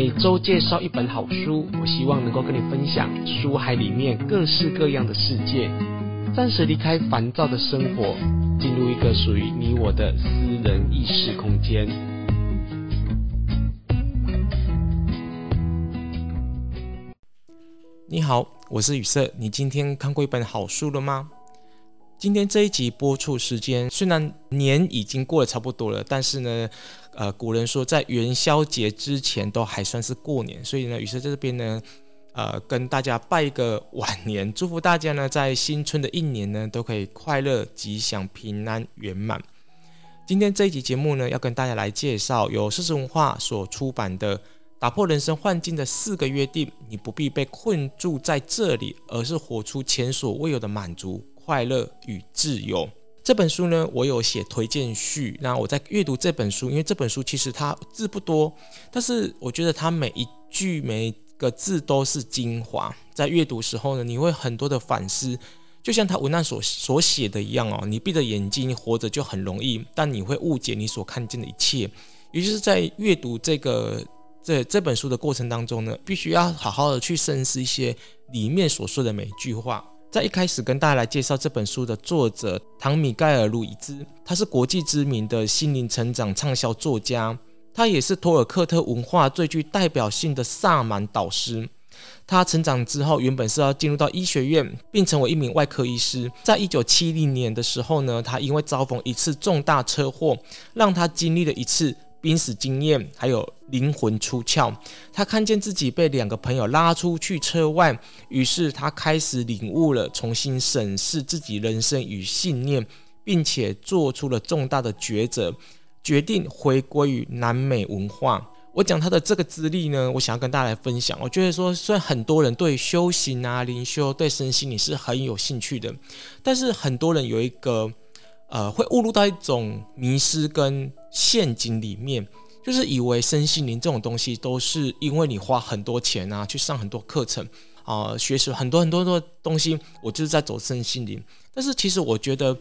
每周介绍一本好书，我希望能够跟你分享书海里面各式各样的世界，暂时离开烦躁的生活，进入一个属于你我的私人意识空间。你好，我是雨色。你今天看过一本好书了吗？今天这一集播出时间虽然年已经过了差不多了，但是呢，呃，古人说在元宵节之前都还算是过年，所以呢，于是在这边呢，呃，跟大家拜一个晚年，祝福大家呢在新春的一年呢都可以快乐、吉祥、平安、圆满。今天这一集节目呢，要跟大家来介绍由声实文化所出版的《打破人生幻境的四个约定》，你不必被困住在这里，而是活出前所未有的满足。快乐与自由这本书呢，我有写推荐序。那我在阅读这本书，因为这本书其实它字不多，但是我觉得它每一句每一个字都是精华。在阅读时候呢，你会很多的反思，就像他文案所所写的一样哦。你闭着眼睛活着就很容易，但你会误解你所看见的一切。也就是在阅读这个这这本书的过程当中呢，必须要好好的去深思一些里面所说的每一句话。在一开始跟大家来介绍这本书的作者唐米盖尔·鲁伊兹，他是国际知名的心灵成长畅销作家，他也是托尔克特文化最具代表性的萨满导师。他成长之后，原本是要进入到医学院，并成为一名外科医师。在一九七零年的时候呢，他因为遭逢一次重大车祸，让他经历了一次。濒死经验，还有灵魂出窍。他看见自己被两个朋友拉出去车外，于是他开始领悟了，重新审视自己人生与信念，并且做出了重大的抉择，决定回归于南美文化。我讲他的这个资历呢，我想要跟大家来分享。我觉得说，虽然很多人对修行啊、灵修、对身心灵是很有兴趣的，但是很多人有一个。呃，会误入到一种迷失跟陷阱里面，就是以为身心灵这种东西都是因为你花很多钱啊，去上很多课程啊，学习很多很多的东西，我就是在走身心灵。但是其实我觉得，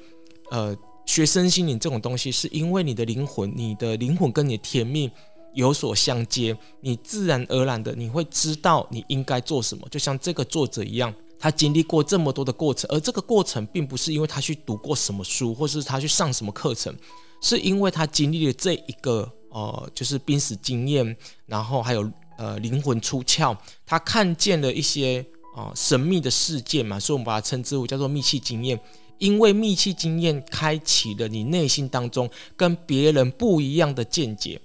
呃，学身心灵这种东西，是因为你的灵魂，你的灵魂跟你的天命有所相接，你自然而然的你会知道你应该做什么，就像这个作者一样。他经历过这么多的过程，而这个过程并不是因为他去读过什么书，或是他去上什么课程，是因为他经历了这一个呃，就是濒死经验，然后还有呃灵魂出窍，他看见了一些啊、呃、神秘的事件嘛，所以我们把它称之为叫做密契经验。因为密契经验开启了你内心当中跟别人不一样的见解。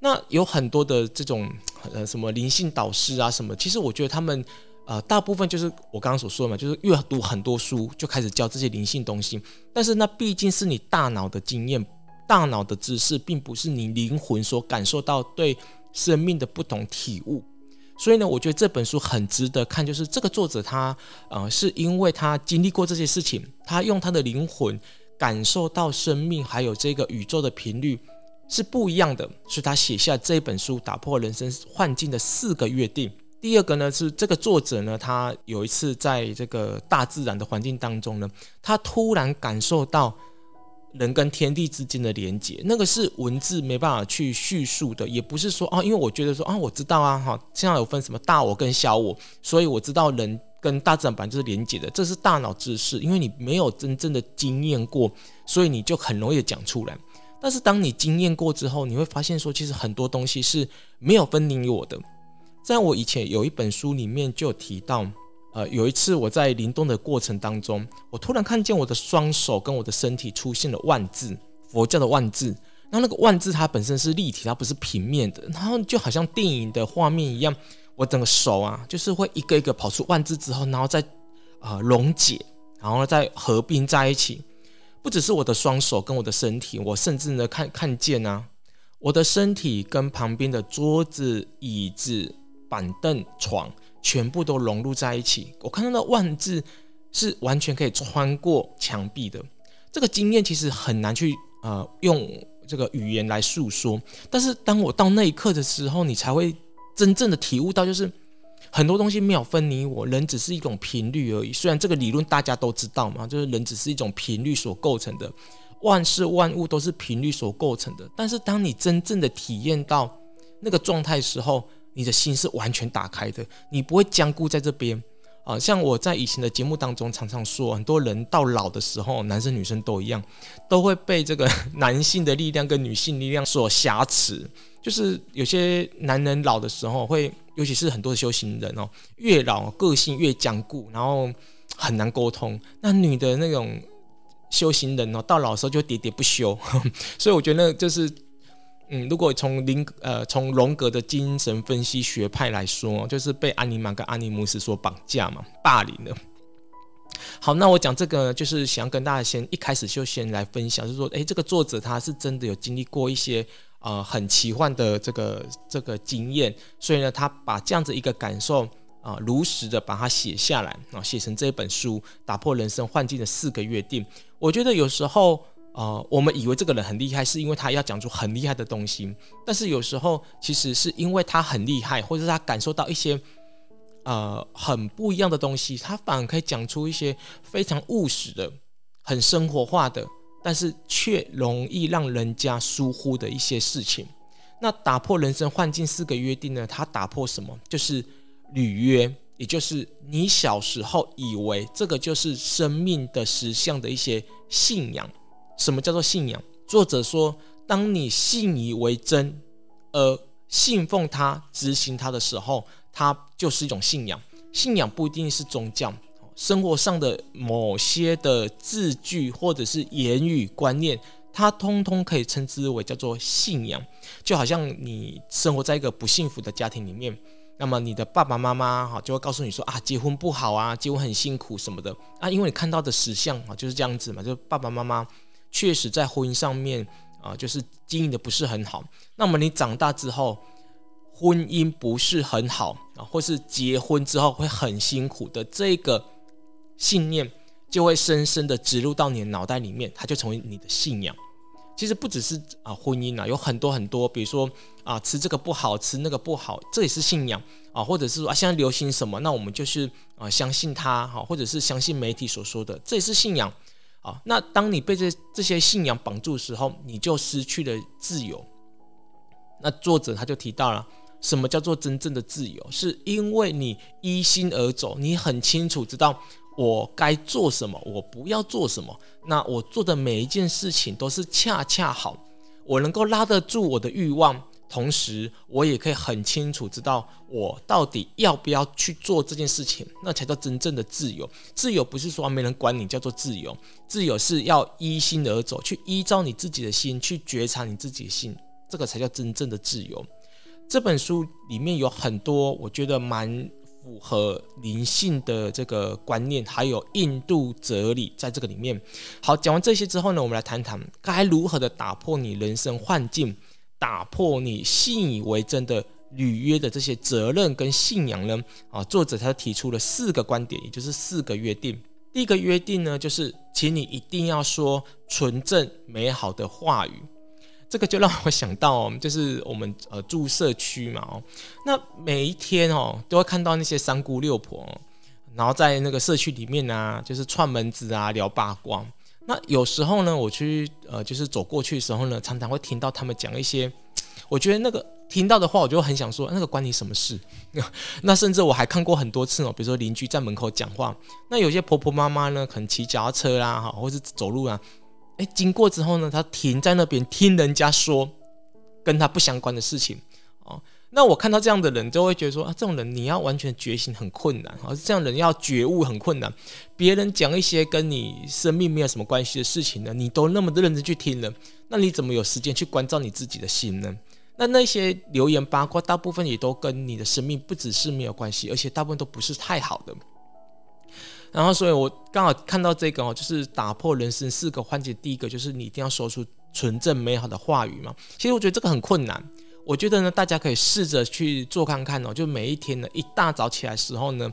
那有很多的这种呃什么灵性导师啊什么，其实我觉得他们。呃，大部分就是我刚刚所说的嘛，就是阅读很多书就开始教这些灵性东西，但是那毕竟是你大脑的经验、大脑的知识，并不是你灵魂所感受到对生命的不同体悟。所以呢，我觉得这本书很值得看，就是这个作者他呃，是因为他经历过这些事情，他用他的灵魂感受到生命还有这个宇宙的频率是不一样的，所以他写下这本书，打破人生幻境的四个约定。第二个呢，是这个作者呢，他有一次在这个大自然的环境当中呢，他突然感受到人跟天地之间的连接，那个是文字没办法去叙述的，也不是说啊，因为我觉得说啊，我知道啊，哈，现在有分什么大我跟小我，所以我知道人跟大自然本来就是连接的，这是大脑知识，因为你没有真正的经验过，所以你就很容易讲出来。但是当你经验过之后，你会发现说，其实很多东西是没有分你我的。在我以前有一本书里面就有提到，呃，有一次我在灵动的过程当中，我突然看见我的双手跟我的身体出现了万字，佛教的万字。然后那个万字它本身是立体，它不是平面的，然后就好像电影的画面一样，我整个手啊，就是会一个一个跑出万字之后，然后再啊溶解，然后再合并在一起。不只是我的双手跟我的身体，我甚至呢看看见啊，我的身体跟旁边的桌子、椅子。板凳、床全部都融入在一起，我看到那万字是完全可以穿过墙壁的。这个经验其实很难去呃用这个语言来诉说，但是当我到那一刻的时候，你才会真正的体悟到，就是很多东西没有分你我，人只是一种频率而已。虽然这个理论大家都知道嘛，就是人只是一种频率所构成的，万事万物都是频率所构成的。但是当你真正的体验到那个状态时候，你的心是完全打开的，你不会僵固在这边啊。像我在以前的节目当中常常说，很多人到老的时候，男生女生都一样，都会被这个 男性的力量跟女性力量所挟持。就是有些男人老的时候会，尤其是很多的修行人哦，越老个性越僵固，然后很难沟通。那女的那种修行人哦，到老的时候就喋喋不休。所以我觉得就是。嗯，如果从林呃从荣格的精神分析学派来说，就是被阿尼玛跟阿尼姆斯所绑架嘛，霸凌了。好，那我讲这个就是想跟大家先一开始就先来分享，就是说，诶，这个作者他是真的有经历过一些呃很奇幻的这个这个经验，所以呢，他把这样子一个感受啊、如实的把它写下来啊，写成这本书，打破人生幻境的四个约定。我觉得有时候。呃，我们以为这个人很厉害，是因为他要讲出很厉害的东西。但是有时候，其实是因为他很厉害，或者他感受到一些呃很不一样的东西，他反而可以讲出一些非常务实的、很生活化的，但是却容易让人家疏忽的一些事情。那打破人生幻境四个约定呢？他打破什么？就是履约，也就是你小时候以为这个就是生命的实相的一些信仰。什么叫做信仰？作者说，当你信以为真，而信奉它、执行它的时候，它就是一种信仰。信仰不一定是宗教，生活上的某些的字句或者是言语观念，它通通可以称之为叫做信仰。就好像你生活在一个不幸福的家庭里面，那么你的爸爸妈妈哈就会告诉你说啊，结婚不好啊，结婚很辛苦什么的啊，因为你看到的实相啊就是这样子嘛，就爸爸妈妈。确实在婚姻上面啊，就是经营的不是很好。那么你长大之后，婚姻不是很好啊，或是结婚之后会很辛苦的这个信念，就会深深的植入到你的脑袋里面，它就成为你的信仰。其实不只是啊婚姻啊，有很多很多，比如说啊吃这个不好，吃那个不好，这也是信仰啊，或者是说啊现在流行什么，那我们就是啊相信他哈，或者是相信媒体所说的，这也是信仰。那当你被这这些信仰绑住的时候，你就失去了自由。那作者他就提到了，什么叫做真正的自由？是因为你依心而走，你很清楚知道我该做什么，我不要做什么。那我做的每一件事情都是恰恰好，我能够拉得住我的欲望。同时，我也可以很清楚知道我到底要不要去做这件事情，那才叫真正的自由。自由不是说没人管你叫做自由，自由是要依心而走，去依照你自己的心去觉察你自己的心，这个才叫真正的自由。这本书里面有很多我觉得蛮符合灵性的这个观念，还有印度哲理在这个里面。好，讲完这些之后呢，我们来谈谈该如何的打破你人生幻境。打破你信以为真的履约的这些责任跟信仰呢？啊，作者他提出了四个观点，也就是四个约定。第一个约定呢，就是请你一定要说纯正美好的话语。这个就让我想到，就是我们呃住社区嘛，哦，那每一天哦都会看到那些三姑六婆，然后在那个社区里面啊，就是串门子啊，聊八卦。那有时候呢，我去呃，就是走过去的时候呢，常常会听到他们讲一些，我觉得那个听到的话，我就很想说，那个关你什么事？那甚至我还看过很多次哦，比如说邻居在门口讲话，那有些婆婆妈妈呢，可能骑脚踏车啦，哈，或是走路啊，诶，经过之后呢，她停在那边听人家说跟她不相关的事情。那我看到这样的人，就会觉得说啊，这种人你要完全觉醒很困难，而这样人要觉悟很困难。别人讲一些跟你生命没有什么关系的事情呢，你都那么的认真去听了，那你怎么有时间去关照你自己的心呢？那那些流言八卦，大部分也都跟你的生命不只是没有关系，而且大部分都不是太好的。然后，所以我刚好看到这个哦，就是打破人生四个环节，第一个就是你一定要说出纯正美好的话语嘛。其实我觉得这个很困难。我觉得呢，大家可以试着去做看看哦。就每一天呢，一大早起来时候呢，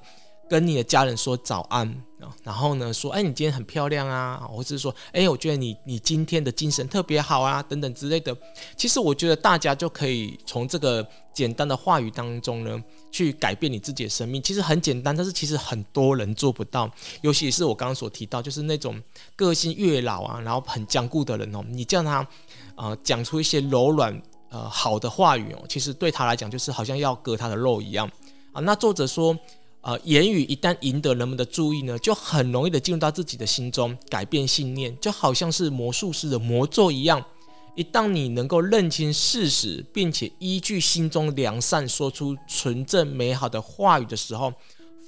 跟你的家人说早安啊，然后呢说，哎，你今天很漂亮啊，或者是说，哎，我觉得你你今天的精神特别好啊，等等之类的。其实我觉得大家就可以从这个简单的话语当中呢，去改变你自己的生命。其实很简单，但是其实很多人做不到。尤其是我刚刚所提到，就是那种个性越老啊，然后很僵固的人哦，你叫他啊讲出一些柔软。呃好的话语哦，其实对他来讲就是好像要割他的肉一样啊。那作者说，呃，言语一旦赢得人们的注意呢，就很容易的进入到自己的心中，改变信念，就好像是魔术师的魔咒一样。一旦你能够认清事实，并且依据心中良善说出纯正美好的话语的时候，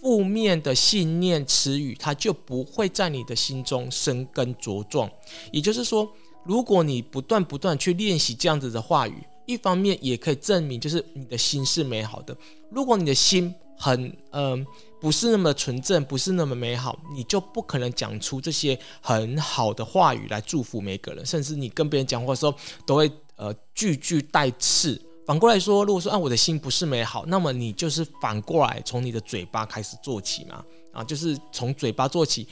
负面的信念词语它就不会在你的心中生根茁壮。也就是说，如果你不断不断去练习这样子的话语，一方面也可以证明就是你的心是美好的。如果你的心很嗯、不是那么纯正，不是那么美好，你就不可能讲出这些很好的话语来祝福每个人。甚至你跟别人讲话的时候，都会呃句句带刺。反过来说，如果说啊我的心不是美好，那么你就是反过来从你的嘴巴开始做起嘛啊，就是从嘴巴做起。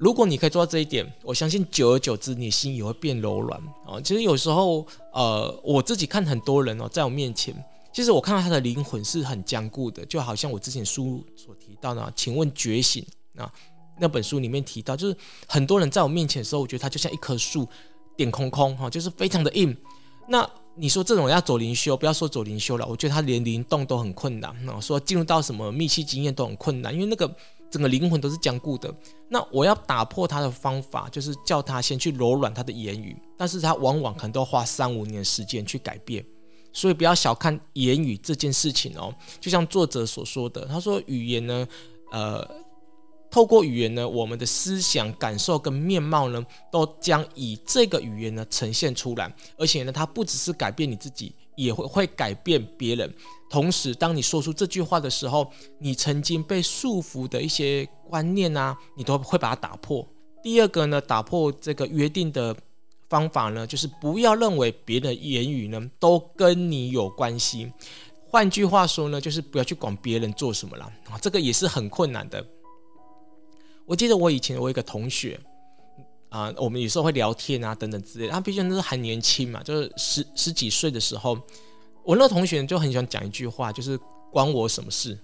如果你可以做到这一点，我相信久而久之，你心也会变柔软啊。其实有时候，呃，我自己看很多人哦，在我面前，其实我看到他的灵魂是很坚固的，就好像我之前书所提到的，请问觉醒啊，那本书里面提到，就是很多人在我面前的时候，我觉得他就像一棵树，点空空哈，就是非常的硬。那你说这种要走灵修，不要说走灵修了，我觉得他连灵动都很困难。那说进入到什么密契经验都很困难，因为那个。整个灵魂都是坚固的，那我要打破他的方法，就是叫他先去柔软他的言语，但是他往往可能都要花三五年时间去改变，所以不要小看言语这件事情哦。就像作者所说的，他说语言呢，呃，透过语言呢，我们的思想、感受跟面貌呢，都将以这个语言呢呈现出来，而且呢，它不只是改变你自己。也会会改变别人。同时，当你说出这句话的时候，你曾经被束缚的一些观念啊，你都会把它打破。第二个呢，打破这个约定的方法呢，就是不要认为别人的言语呢都跟你有关系。换句话说呢，就是不要去管别人做什么了啊，这个也是很困难的。我记得我以前我有一个同学。啊、我们有时候会聊天啊，等等之类的。他毕竟那是还年轻嘛，就是十十几岁的时候，我那同学就很喜欢讲一句话，就是“关我什么事”。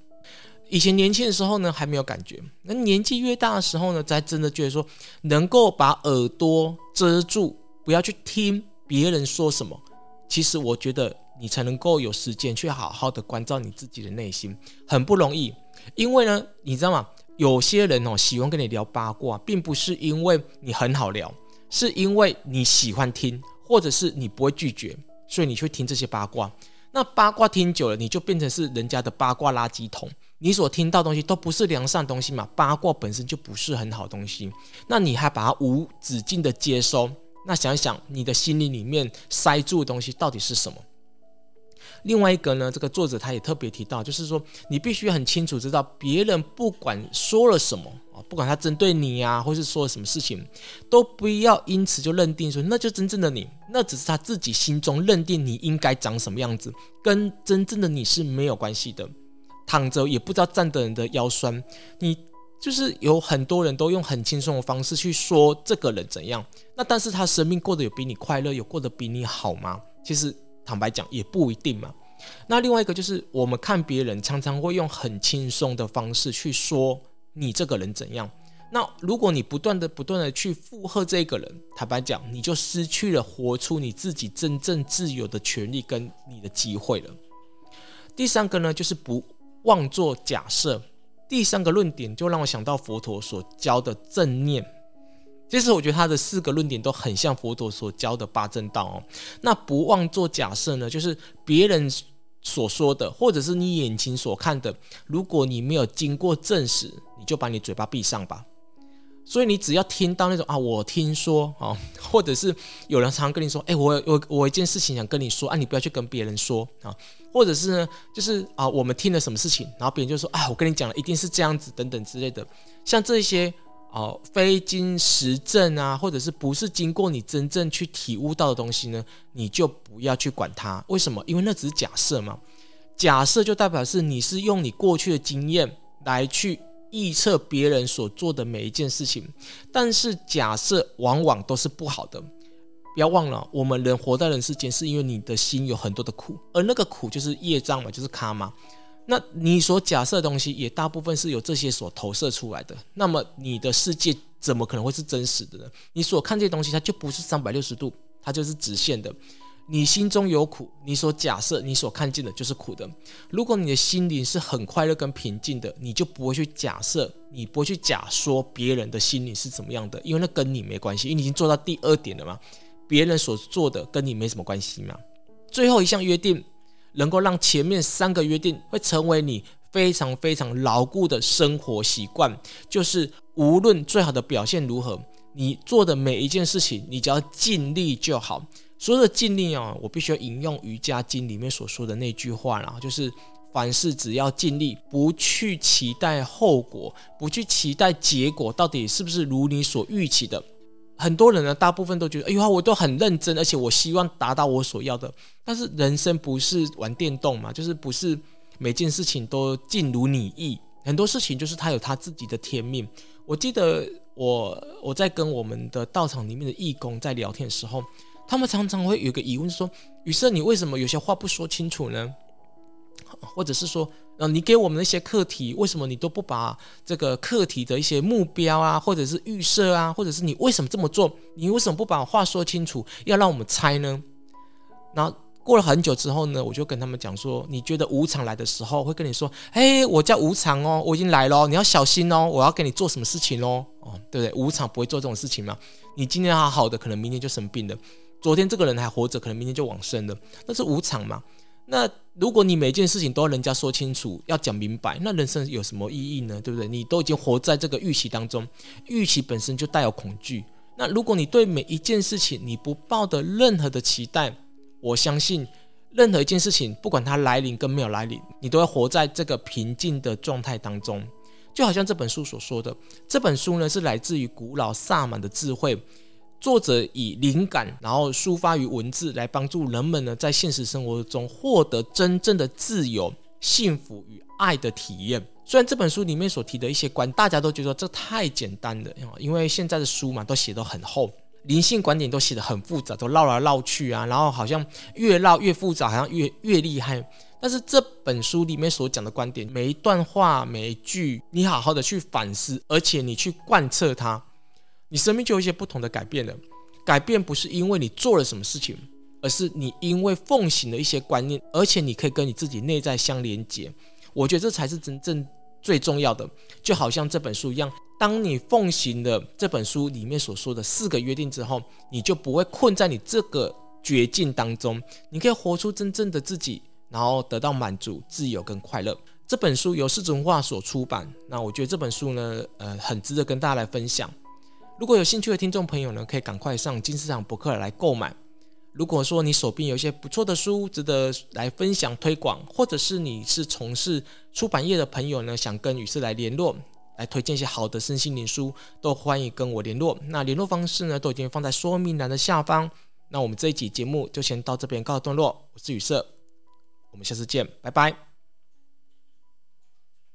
以前年轻的时候呢，还没有感觉；那年纪越大的时候呢，才真的觉得说，能够把耳朵遮住，不要去听别人说什么。其实我觉得你才能够有时间去好好的关照你自己的内心，很不容易。因为呢，你知道吗？有些人哦，喜欢跟你聊八卦，并不是因为你很好聊，是因为你喜欢听，或者是你不会拒绝，所以你去听这些八卦。那八卦听久了，你就变成是人家的八卦垃圾桶。你所听到的东西都不是良善东西嘛，八卦本身就不是很好东西。那你还把它无止境的接收，那想想，你的心里里面塞住的东西到底是什么？另外一个呢，这个作者他也特别提到，就是说你必须很清楚知道，别人不管说了什么啊，不管他针对你呀，或是说了什么事情，都不要因此就认定说那就真正的你，那只是他自己心中认定你应该长什么样子，跟真正的你是没有关系的。躺着也不知道站的人的腰酸，你就是有很多人都用很轻松的方式去说这个人怎样，那但是他生命过得有比你快乐，有过得比你好吗？其实。坦白讲也不一定嘛。那另外一个就是，我们看别人常常会用很轻松的方式去说你这个人怎样。那如果你不断的不断的去附和这个人，坦白讲，你就失去了活出你自己真正自由的权利跟你的机会了。第三个呢，就是不妄作假设。第三个论点就让我想到佛陀所教的正念。其实我觉得他的四个论点都很像佛陀所教的八正道哦。那不忘做假设呢，就是别人所说的，或者是你眼睛所看的，如果你没有经过证实，你就把你嘴巴闭上吧。所以你只要听到那种啊，我听说啊，或者是有人常常跟你说，哎，我我我一件事情想跟你说啊，你不要去跟别人说啊，或者是呢，就是啊，我们听了什么事情，然后别人就说啊，我跟你讲了，一定是这样子等等之类的，像这些。哦，非经实证啊，或者是不是经过你真正去体悟到的东西呢？你就不要去管它。为什么？因为那只是假设嘛。假设就代表是你是用你过去的经验来去预测别人所做的每一件事情，但是假设往往都是不好的。不要忘了，我们人活在人世间，是因为你的心有很多的苦，而那个苦就是业障嘛，就是卡嘛。那你所假设的东西也大部分是由这些所投射出来的，那么你的世界怎么可能会是真实的呢？你所看这些东西，它就不是三百六十度，它就是直线的。你心中有苦，你所假设、你所看见的就是苦的。如果你的心灵是很快乐跟平静的，你就不会去假设，你不会去假说别人的心灵是怎么样的，因为那跟你没关系，因为你已经做到第二点了嘛。别人所做的跟你没什么关系嘛。最后一项约定，能够让前面三个约定会成为你非常非常牢固的生活习惯，就是无论最好的表现如何，你做的每一件事情，你只要尽力就好。所有的尽力啊，我必须要引用《瑜伽经》里面所说的那句话啦，就是凡事只要尽力，不去期待后果，不去期待结果到底是不是如你所预期的。很多人呢，大部分都觉得，哎呦，我都很认真，而且我希望达到我所要的。但是人生不是玩电动嘛，就是不是每件事情都尽如你意，很多事情就是他有他自己的天命。我记得我我在跟我们的道场里面的义工在聊天的时候。他们常常会有个疑问说：“雨色，你为什么有些话不说清楚呢？或者是说，呃，你给我们那些课题，为什么你都不把这个课题的一些目标啊，或者是预设啊，或者是你为什么这么做？你为什么不把话说清楚，要让我们猜呢？”然后过了很久之后呢，我就跟他们讲说：“你觉得无常来的时候，会跟你说，嘿，我叫无常哦，我已经来了，你要小心哦，我要给你做什么事情哦，哦，对不对？无常不会做这种事情嘛。你今天好好的，可能明天就生病了。”昨天这个人还活着，可能明天就往生了，那是无常嘛。那如果你每件事情都要人家说清楚，要讲明白，那人生有什么意义呢？对不对？你都已经活在这个预期当中，预期本身就带有恐惧。那如果你对每一件事情你不抱的任何的期待，我相信任何一件事情，不管它来临跟没有来临，你都会活在这个平静的状态当中。就好像这本书所说的，这本书呢是来自于古老萨满的智慧。作者以灵感，然后抒发于文字，来帮助人们呢，在现实生活中获得真正的自由、幸福与爱的体验。虽然这本书里面所提的一些观，大家都觉得这太简单了，因为现在的书嘛，都写得很厚，灵性观点都写得很复杂，都绕来绕去啊，然后好像越绕越复杂，好像越越厉害。但是这本书里面所讲的观点，每一段话、每一句，你好好的去反思，而且你去贯彻它。你生命就有一些不同的改变了。改变不是因为你做了什么事情，而是你因为奉行了一些观念，而且你可以跟你自己内在相连接。我觉得这才是真正最重要的。就好像这本书一样，当你奉行了这本书里面所说的四个约定之后，你就不会困在你这个绝境当中，你可以活出真正的自己，然后得到满足、自由跟快乐。这本书由世纪文化所出版，那我觉得这本书呢，呃，很值得跟大家来分享。如果有兴趣的听众朋友呢，可以赶快上金石堂博客来购买。如果说你手边有一些不错的书，值得来分享推广，或者是你是从事出版业的朋友呢，想跟雨色来联络，来推荐一些好的身心灵书，都欢迎跟我联络。那联络方式呢，都已经放在说明栏的下方。那我们这一集节目就先到这边告一段落。我是雨色，我们下次见，拜拜。